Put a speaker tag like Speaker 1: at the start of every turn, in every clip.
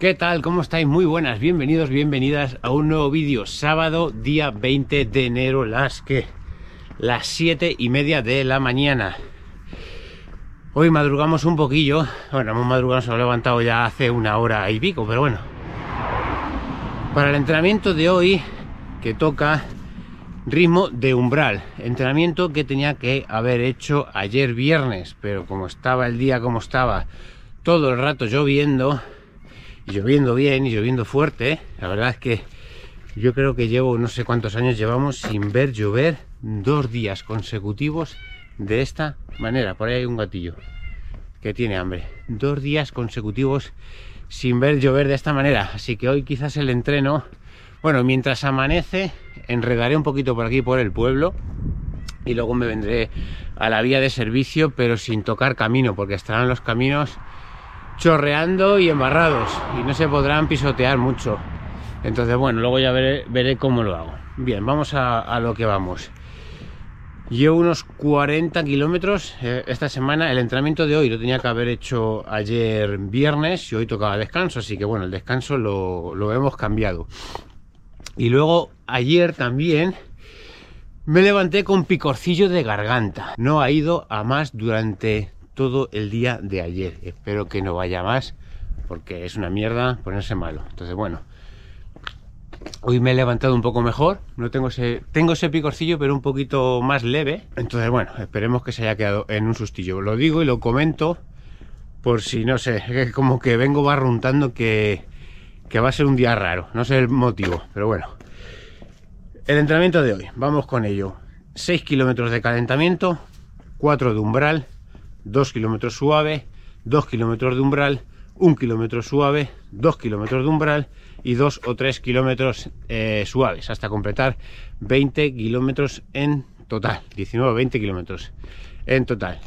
Speaker 1: ¿Qué tal? ¿Cómo estáis? Muy buenas, bienvenidos, bienvenidas a un nuevo vídeo. Sábado, día 20 de enero, las que las 7 y media de la mañana. Hoy madrugamos un poquillo. Bueno, hemos madrugado, se he levantado ya hace una hora y pico, pero bueno. Para el entrenamiento de hoy, que toca ritmo de umbral. Entrenamiento que tenía que haber hecho ayer viernes, pero como estaba el día como estaba, todo el rato lloviendo, lloviendo bien y lloviendo fuerte, la verdad es que yo creo que llevo no sé cuántos años llevamos sin ver llover dos días consecutivos de esta manera. Por ahí hay un gatillo que tiene hambre. Dos días consecutivos sin ver llover de esta manera. Así que hoy quizás el entreno, bueno, mientras amanece, enredaré un poquito por aquí por el pueblo y luego me vendré a la vía de servicio, pero sin tocar camino, porque estarán los caminos chorreando y embarrados y no se podrán pisotear mucho. Entonces, bueno, luego ya veré, cómo lo hago. Bien, vamos a, a lo que vamos. Llevo unos 40 kilómetros eh, esta semana. El entrenamiento de hoy lo tenía que haber hecho ayer viernes y hoy tocaba descanso, así que bueno, el descanso lo, lo hemos cambiado. Y luego ayer también me levanté con picorcillo de garganta. No ha ido a más durante todo el día de ayer. Espero que no vaya más porque es una mierda ponerse malo. Entonces, bueno, hoy me he levantado un poco mejor. No tengo ese, tengo ese picorcillo, pero un poquito más leve. Entonces, bueno, esperemos que se haya quedado en un sustillo. Lo digo y lo comento por si no sé, como que vengo barruntando que, que va a ser un día raro. No sé el motivo, pero bueno. El entrenamiento de hoy, vamos con ello. 6 kilómetros de calentamiento, 4 de umbral, 2 kilómetros suave, 2 kilómetros de umbral, 1 kilómetro suave, 2 kilómetros de umbral y 2 o 3 kilómetros eh, suaves hasta completar 20 kilómetros en total, 19 20 kilómetros en total.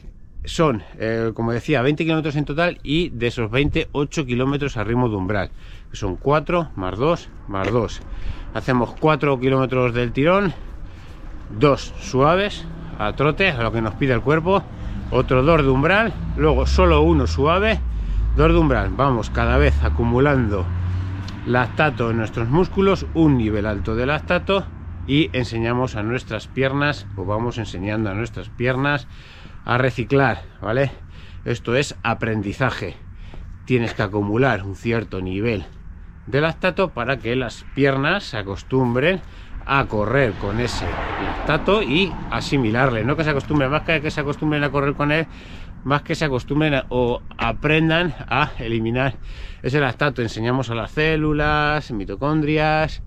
Speaker 1: Son, eh, como decía, 20 kilómetros en total y de esos 20, 8 kilómetros a ritmo de umbral, son 4 más 2 más 2. Hacemos 4 kilómetros del tirón, 2 suaves a trote, a lo que nos pide el cuerpo, otro 2 de umbral, luego solo uno suave, 2 de umbral. Vamos cada vez acumulando lactato en nuestros músculos, un nivel alto de lactato y enseñamos a nuestras piernas, o vamos enseñando a nuestras piernas a reciclar, ¿vale? Esto es aprendizaje. Tienes que acumular un cierto nivel de lactato para que las piernas se acostumbren a correr con ese lactato y asimilarle, no que se acostumbren, más que que se acostumbren a correr con él, más que se acostumbren o aprendan a eliminar ese lactato. Enseñamos a las células, mitocondrias,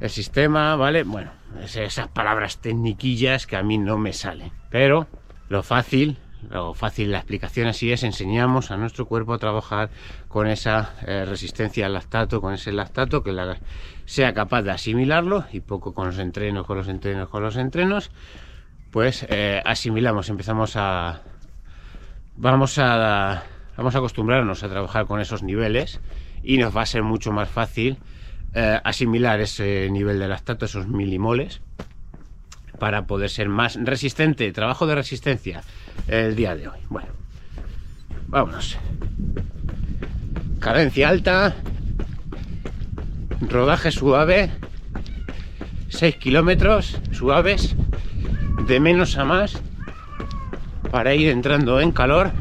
Speaker 1: el sistema, ¿vale? Bueno, esas palabras tecniquillas que a mí no me salen. Pero lo fácil, lo fácil, la explicación así es, enseñamos a nuestro cuerpo a trabajar con esa eh, resistencia al lactato, con ese lactato, que la, sea capaz de asimilarlo y poco con los entrenos, con los entrenos, con los entrenos, pues eh, asimilamos, empezamos a... Vamos a, vamos a acostumbrarnos a trabajar con esos niveles y nos va a ser mucho más fácil eh, asimilar ese nivel de lactato, esos milimoles, para poder ser más resistente, trabajo de resistencia el día de hoy. Bueno, vámonos. Cadencia alta, rodaje suave, 6 kilómetros suaves, de menos a más, para ir entrando en calor.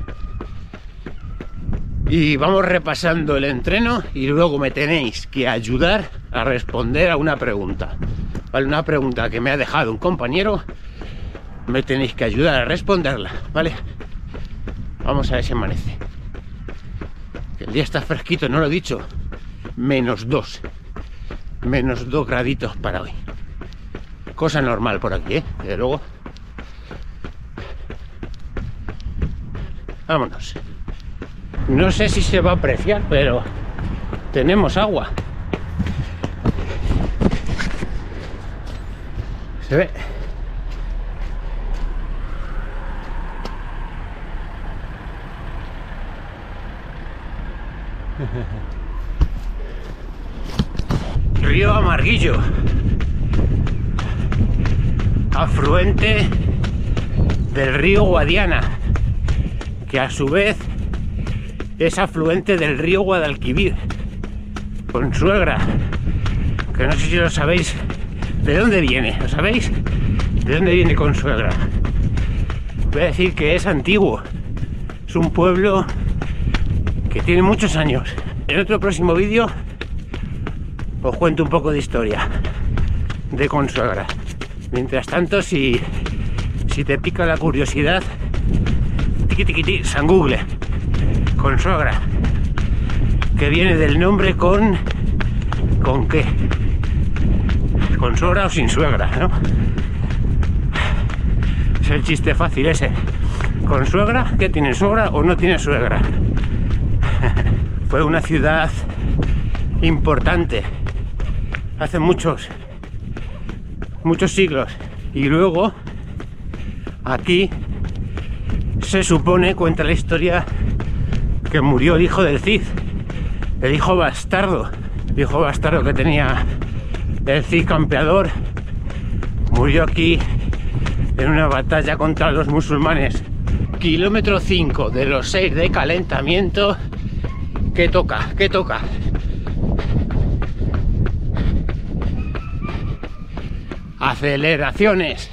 Speaker 1: Y vamos repasando el entreno y luego me tenéis que ayudar a responder a una pregunta. ¿Vale? Una pregunta que me ha dejado un compañero. Me tenéis que ayudar a responderla, ¿vale? Vamos a ver si amanece. El día está fresquito, no lo he dicho. Menos dos. Menos dos graditos para hoy. Cosa normal por aquí, ¿eh? Desde luego. Vámonos. No sé si se va a apreciar, pero tenemos agua. Se ve. Río Amarguillo, afluente del río Guadiana, que a su vez es afluente del río Guadalquivir. con suegra. Que no sé si lo sabéis. ¿De dónde viene? ¿Lo sabéis? ¿De dónde viene con suegra? Voy a decir que es antiguo. Es un pueblo que tiene muchos años. En otro próximo vídeo cuento un poco de historia de consuegra. Mientras tanto, si, si te pica la curiosidad, tiqui tiqui San Google, consuegra, que viene del nombre con. ¿Con qué? ¿Con suegra o sin suegra, no? Es el chiste fácil ese. ¿Con suegra? ¿Qué tiene suegra o no tiene suegra? Fue una ciudad importante hace muchos, muchos siglos. Y luego, aquí se supone, cuenta la historia, que murió el hijo del Cid, el hijo bastardo, el hijo bastardo que tenía el Cid campeador, murió aquí en una batalla contra los musulmanes. Kilómetro 5 de los 6 de calentamiento. ¿Qué toca? ¿Qué toca? Aceleraciones.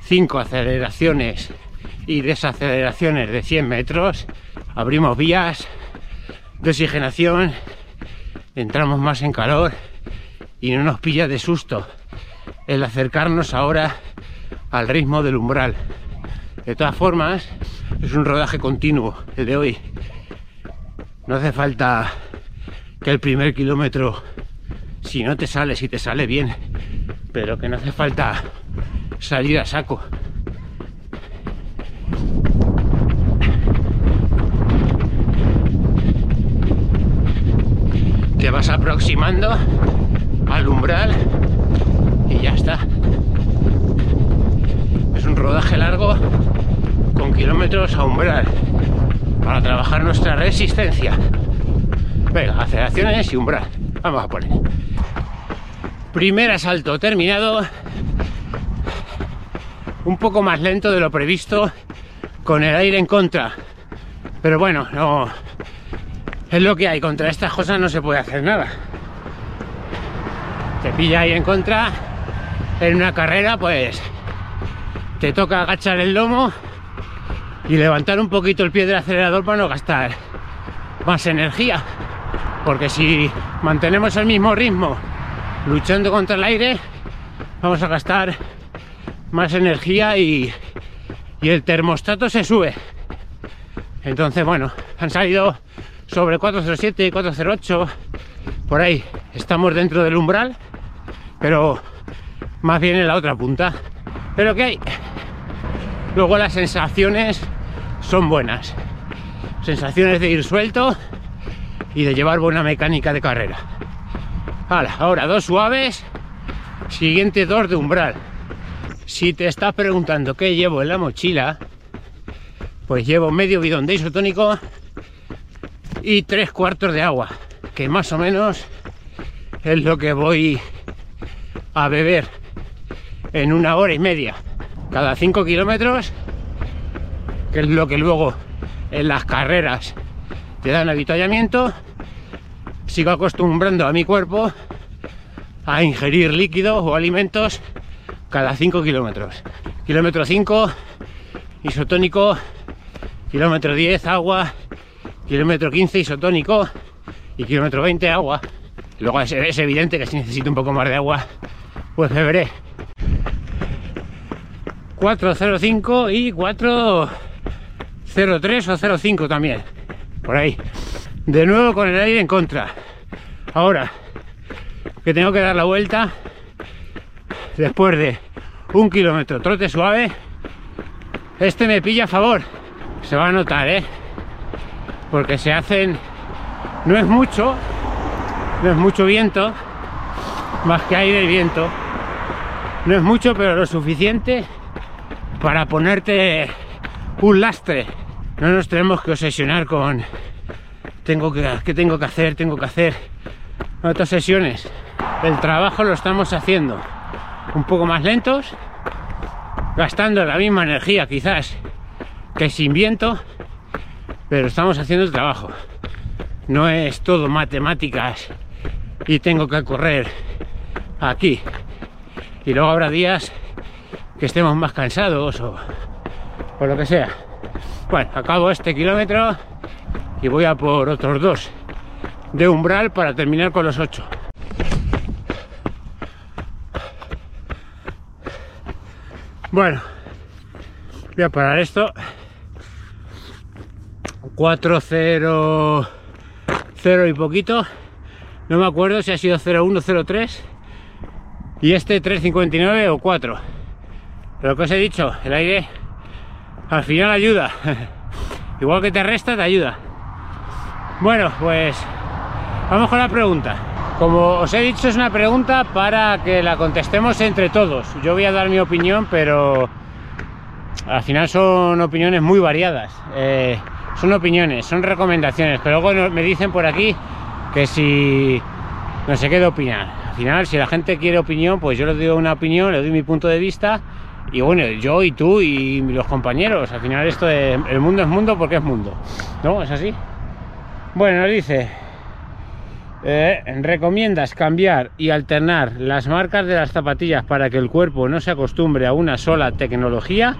Speaker 1: 5 aceleraciones y desaceleraciones de 100 metros. Abrimos vías de oxigenación, entramos más en calor y no nos pilla de susto el acercarnos ahora al ritmo del umbral. De todas formas, es un rodaje continuo el de hoy. No hace falta que el primer kilómetro, si no te sale, si te sale bien, pero que no hace falta salir a saco. Te vas aproximando al umbral y ya está. Es un rodaje largo con kilómetros a umbral para trabajar nuestra resistencia. Venga, aceleraciones y umbral. Vamos a poner. Primer asalto terminado. Un poco más lento de lo previsto con el aire en contra. Pero bueno, no. Es lo que hay. Contra estas cosas no se puede hacer nada. Te pilla ahí en contra. En una carrera, pues. Te toca agachar el lomo y levantar un poquito el pie del acelerador para no gastar más energía porque si mantenemos el mismo ritmo luchando contra el aire, vamos a gastar más energía y, el termostato se sube. Entonces, bueno, han salido sobre 407, 408, por ahí. Estamos dentro del umbral, pero más bien en la otra punta. Pero que hay. Luego las sensaciones son buenas. Sensaciones de ir suelto y de llevar buena mecánica de carrera. ahora dos suaves, siguiente dos de umbral. Si te estás preguntando qué llevo en la mochila, pues llevo medio bidón de isotónico y tres cuartos de agua, que más o menos es lo que voy a beber en una hora y media cada cinco kilómetros, que es lo que luego en las carreras te dan avituallamiento, sigo acostumbrando a mi cuerpo a ingerir líquidos o alimentos cada 5 kilómetros. Kilómetro 5, isotónico, kilómetro 10, agua, kilómetro 15, isotónico y kilómetro 20, agua. Luego es, es evidente que si necesito un poco más de agua, pues beberé. 405 y 403 o 05 también por ahí. De nuevo con el aire en contra. Ahora que tengo que dar la vuelta después de un kilómetro trote suave, este me pilla a favor. Se va a notar, ¿eh? Porque se hacen... No es mucho, no es mucho viento, más que aire y viento. No es mucho, pero lo suficiente para ponerte un lastre no nos tenemos que obsesionar con tengo que, ¿qué tengo que hacer? Tengo que hacer otras sesiones. El trabajo lo estamos haciendo un poco más lentos, gastando la misma energía quizás que sin viento, pero estamos haciendo el trabajo. No es todo matemáticas y tengo que correr aquí. Y luego habrá días que estemos más cansados o, o lo que sea. Bueno, acabo este kilómetro y voy a por otros dos de umbral para terminar con los ocho. Bueno, voy a parar esto. 4, 0, 0 y poquito. No me acuerdo si ha sido 01, 03 y este 359 o 4. Pero lo que os he dicho, el aire al final ayuda. Igual que te resta, te ayuda. Bueno, pues vamos con la pregunta. Como os he dicho, es una pregunta para que la contestemos entre todos. Yo voy a dar mi opinión, pero al final son opiniones muy variadas. Eh, son opiniones, son recomendaciones, pero luego me dicen por aquí que si no sé qué opinar. Al final, si la gente quiere opinión, pues yo le doy una opinión, le doy mi punto de vista y bueno, yo y tú y los compañeros, al final esto de el mundo es mundo porque es mundo, ¿no? ¿Es así? Bueno, nos dice, eh, recomiendas cambiar y alternar las marcas de las zapatillas para que el cuerpo no se acostumbre a una sola tecnología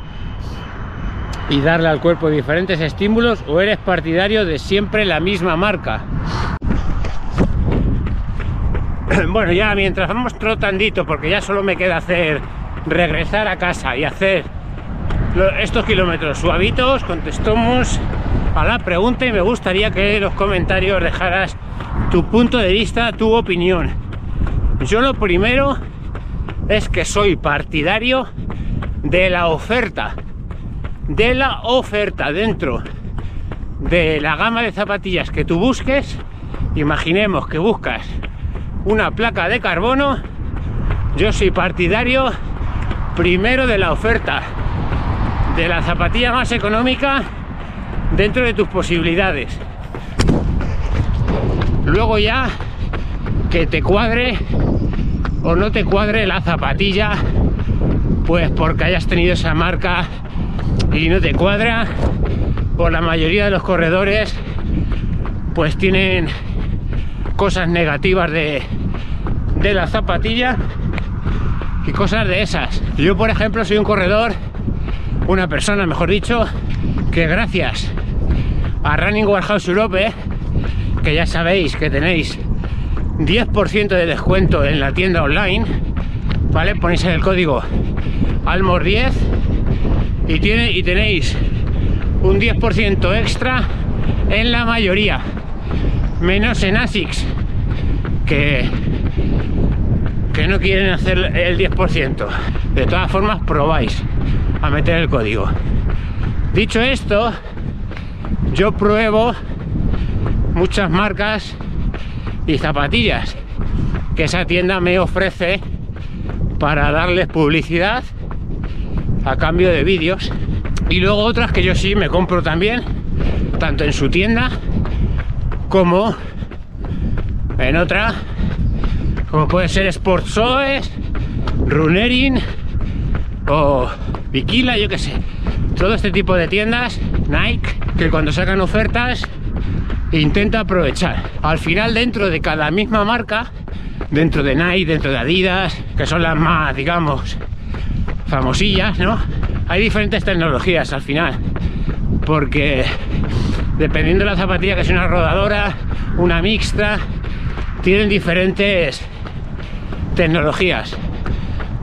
Speaker 1: y darle al cuerpo diferentes estímulos o eres partidario de siempre la misma marca bueno ya mientras vamos trotandito porque ya solo me queda hacer regresar a casa y hacer estos kilómetros suavitos, contestamos a la pregunta y me gustaría que en los comentarios dejaras tu punto de vista, tu opinión. Yo lo primero es que soy partidario de la oferta, de la oferta dentro de la gama de zapatillas que tú busques. Imaginemos que buscas una placa de carbono, yo soy partidario primero de la oferta de la zapatilla más económica dentro de tus posibilidades. Luego ya que te cuadre o no te cuadre la zapatilla, pues porque hayas tenido esa marca y no te cuadra, por la mayoría de los corredores pues tienen cosas negativas de, de la zapatilla y cosas de esas. Yo, por ejemplo, soy un corredor, una persona, mejor dicho, que gracias a Running Warehouse Europe, que ya sabéis que tenéis 10% de descuento en la tienda online, ¿vale? Ponéis el código ALMOR10 y, tiene, y tenéis un 10% extra en la mayoría, menos en ASICS, que no quieren hacer el 10%. De todas formas, probáis a meter el código. Dicho esto, yo pruebo muchas marcas y zapatillas que esa tienda me ofrece para darles publicidad a cambio de vídeos y luego otras que yo sí me compro también tanto en su tienda como en otra como puede ser Sportsoes, Runerin o Bikila, yo que sé. Todo este tipo de tiendas, Nike, que cuando sacan ofertas intenta aprovechar. Al final dentro de cada misma marca, dentro de Nike, dentro de Adidas, que son las más, digamos, famosillas, ¿no? Hay diferentes tecnologías al final, porque dependiendo de la zapatilla, que es una rodadora, una mixta, tienen diferentes tecnologías.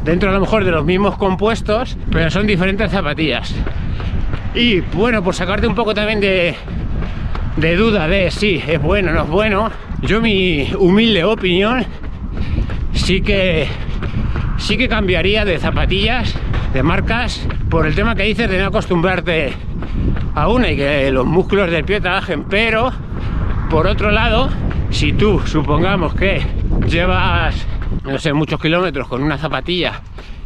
Speaker 1: Dentro a lo mejor de los mismos compuestos pero son diferentes zapatillas. Y bueno por sacarte un poco también de, duda de si es bueno o no es bueno yo mi humilde opinión sí que sí que cambiaría de zapatillas de marcas por el tema que dices de no acostumbrarte a una y que los músculos del pie trabajen. Pero por otro lado si tú supongamos que llevas no sé, muchos kilómetros con una zapatilla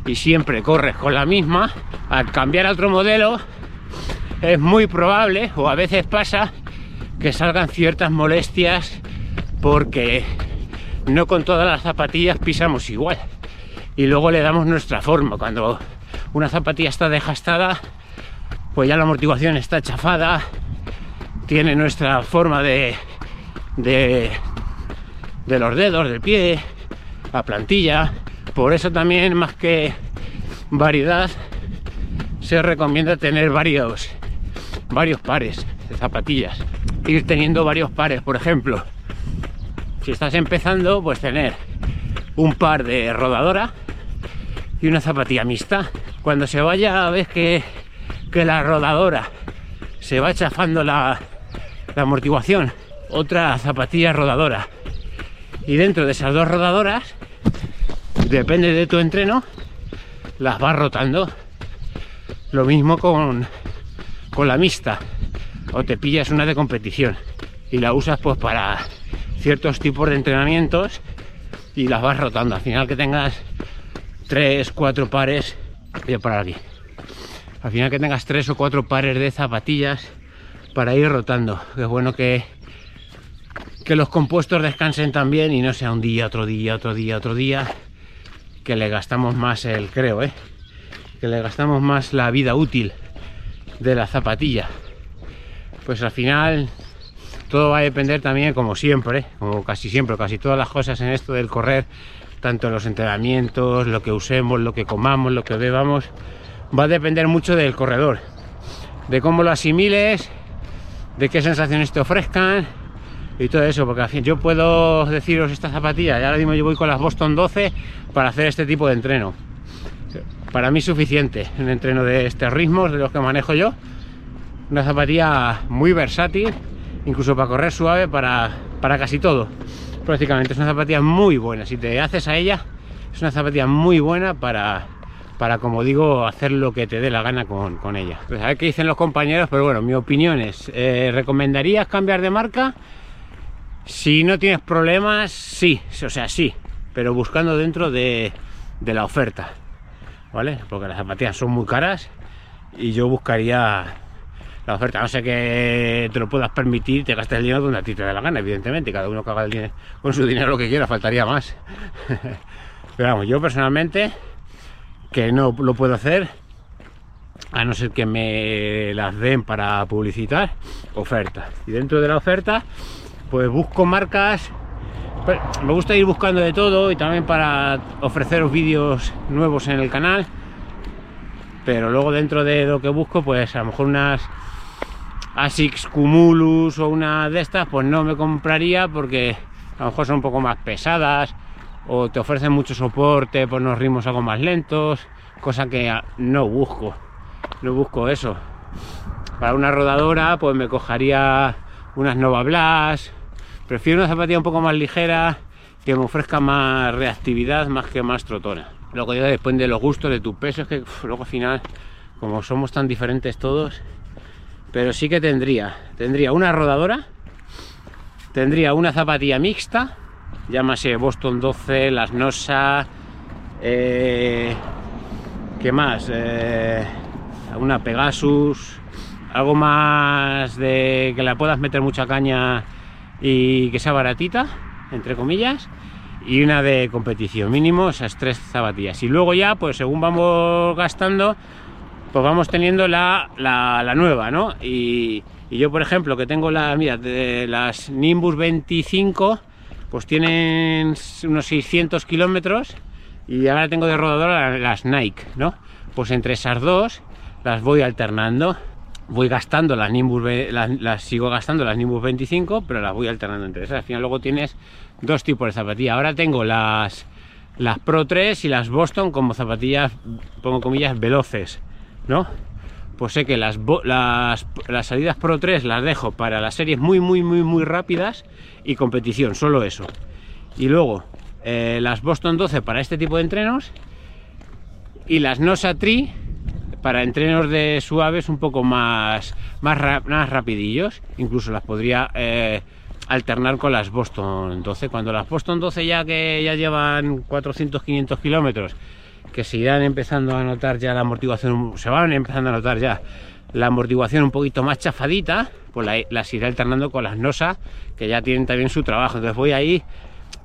Speaker 1: y siempre corres con la misma, al cambiar a otro modelo es muy probable, o a veces pasa, que salgan ciertas molestias porque no con todas las zapatillas pisamos igual. Y luego le damos nuestra forma. Cuando una zapatilla está desgastada, pues ya la amortiguación está chafada, tiene nuestra forma de, de, de los dedos, del pie, la plantilla. Por eso también, más que variedad, se recomienda tener varios, varios pares de zapatillas. Ir teniendo varios pares, por ejemplo, si estás empezando, pues tener un par de rodadora y una zapatilla mixta. Cuando se vaya, ves que, que la rodadora se va chafando la amortiguación, otra zapatilla rodadora. Y dentro de esas dos rodadoras, depende de tu entreno, las vas rotando. Lo mismo con, con la mixta. O te pillas una de competición y la usas pues para ciertos tipos de entrenamientos y las vas rotando. Al final que tengas tres, cuatro pares, voy a parar aquí. Al final que tengas tres o cuatro pares de zapatillas para ir rotando. Es bueno que, que los compuestos descansen también y no sea un día, otro día, otro día, otro día, que le gastamos más el, creo, ¿eh? que le gastamos más la vida útil de la zapatilla. Pues al final todo va a depender también, como siempre, como casi siempre, casi todas las cosas en esto del correr, tanto los entrenamientos, lo que usemos, lo que comamos, lo que bebamos, va a depender mucho del corredor, de cómo lo asimiles, de qué sensaciones te ofrezcan y todo eso, porque al fin yo puedo deciros esta zapatilla, ya ahora mismo yo voy con las Boston 12 para hacer este tipo de entreno. Para mí es suficiente un entreno de este ritmo, de los que manejo yo. Una zapatilla muy versátil, incluso para correr suave, para, para casi todo. Prácticamente es una zapatilla muy buena. Si te haces a ella, es una zapatilla muy buena para, para como digo, hacer lo que te dé la gana con, con ella. Pues a ver qué dicen los compañeros, pero bueno, mi opinión es, eh, ¿recomendarías cambiar de marca? Si no tienes problemas, sí, o sea, sí, pero buscando dentro de, la oferta, ¿vale? Porque las zapatillas son muy caras y yo buscaría la oferta, no sé que te lo puedas permitir, te gastes el dinero donde a ti te da la gana, evidentemente, cada uno que dinero, con su dinero lo que quiera, faltaría más. Pero vamos, yo personalmente, que no lo puedo hacer, a no ser que me las den para publicitar, oferta. Y dentro de la oferta, pues busco marcas, pues, me gusta ir buscando de todo y también para ofreceros vídeos nuevos en el canal. Pero luego dentro de lo que busco, pues a lo mejor unas Asics Cumulus o una de estas, pues no me compraría porque a lo mejor son un poco más pesadas o te ofrecen mucho soporte por unos ritmos algo más lentos, cosa que no busco, no busco eso. Para una rodadora, pues me cogería unas Nova Blast, prefiero una zapatilla un poco más ligera que me ofrezca más reactividad más que más trotona. Luego ya depende de los gustos, de tu peso, es que luego al final, como somos tan diferentes todos, pero sí que tendría, tendría una rodadora, tendría una zapatilla mixta, llámase Boston 12, las Nosa, eh, ¿qué más? Eh, una Pegasus, algo más de que la puedas meter mucha caña y que sea baratita, entre comillas, y una de competición, mínimo esas tres zapatillas. Y luego ya, pues según vamos gastando, pues vamos teniendo la, la, nueva, ¿no? Y, yo, por ejemplo, que tengo la, mira, de las Nimbus 25, pues tienen unos 600 kilómetros y ahora tengo de rodadora las Nike, ¿no? Pues entre esas dos las voy alternando. Voy gastando las Nimbus, las, sigo gastando las Nimbus 25, pero las voy alternando entre esas. Al final luego tienes dos tipos de zapatillas. Ahora tengo las, las Pro 3 y las Boston como zapatillas, pongo comillas, veloces ¿no? Pues sé que las, las, salidas Pro 3 las dejo para las series muy, muy, muy, muy rápidas y competición, solo eso. Y luego eh, las Boston 12 para este tipo de entrenos y las Nosa Tree para entrenos de suaves un poco más, más, más rapidillos. Incluso las podría eh, alternar con las Boston 12. Cuando las Boston 12 ya que ya llevan 400-500 kilómetros que se irán empezando a notar ya la amortiguación, se van empezando a notar ya la amortiguación un poquito más chafadita, pues las iré alternando con las NOSA, que ya tienen también su trabajo. Entonces voy ahí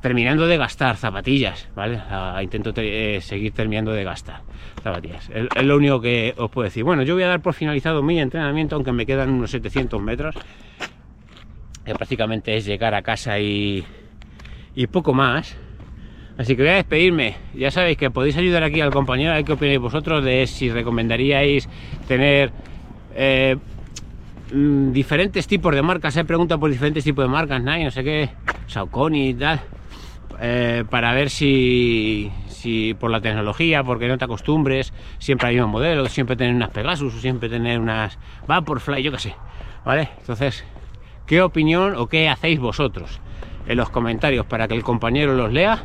Speaker 1: terminando de gastar zapatillas, ¿vale? intento eh, seguir terminando de gastar Es, lo único que os puedo decir. Bueno, yo voy a dar por finalizado mi entrenamiento, aunque me quedan unos 700 metros. que prácticamente es llegar a casa y, y poco más. Así que voy a despedirme. Ya sabéis que podéis ayudar aquí al compañero a ver qué opináis vosotros de si recomendaríais tener eh, mm, diferentes tipos de marcas. Se pregunta por diferentes tipos de marcas, Nike, no sé qué, Saucony y tal, eh, para ver si, si por la tecnología, porque no te acostumbres, siempre hay un modelo, siempre tener unas Pegasus, siempre tener unas Vaporfly, yo qué sé, ¿vale? Entonces, ¿qué opinión o qué hacéis vosotros? En los comentarios para que el compañero los lea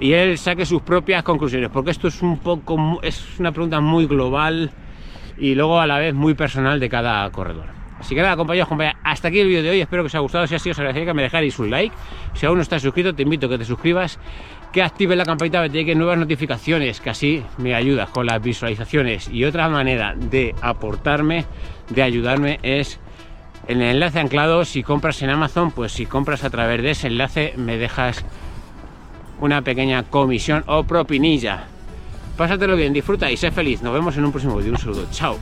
Speaker 1: y él saque sus propias conclusiones, porque esto es un poco, es una pregunta muy global y luego a la vez muy personal de cada corredor. Así que nada, compañeros, hasta aquí el vídeo de hoy. Espero que os haya gustado. Si así, os agradecería que me dejáis un like. Si aún no estás suscrito, te invito a que te suscribas, que actives la campanita para que lleguen nuevas notificaciones, que así me ayudas con las visualizaciones. Y otra manera de aportarme, de ayudarme, es en el enlace anclado. Si compras en Amazon, pues si compras a través de ese enlace, me dejas una pequeña comisión o propinilla. Pásatelo bien, disfruta y sé feliz. Nos vemos en un próximo vídeo. Un saludo. Chao.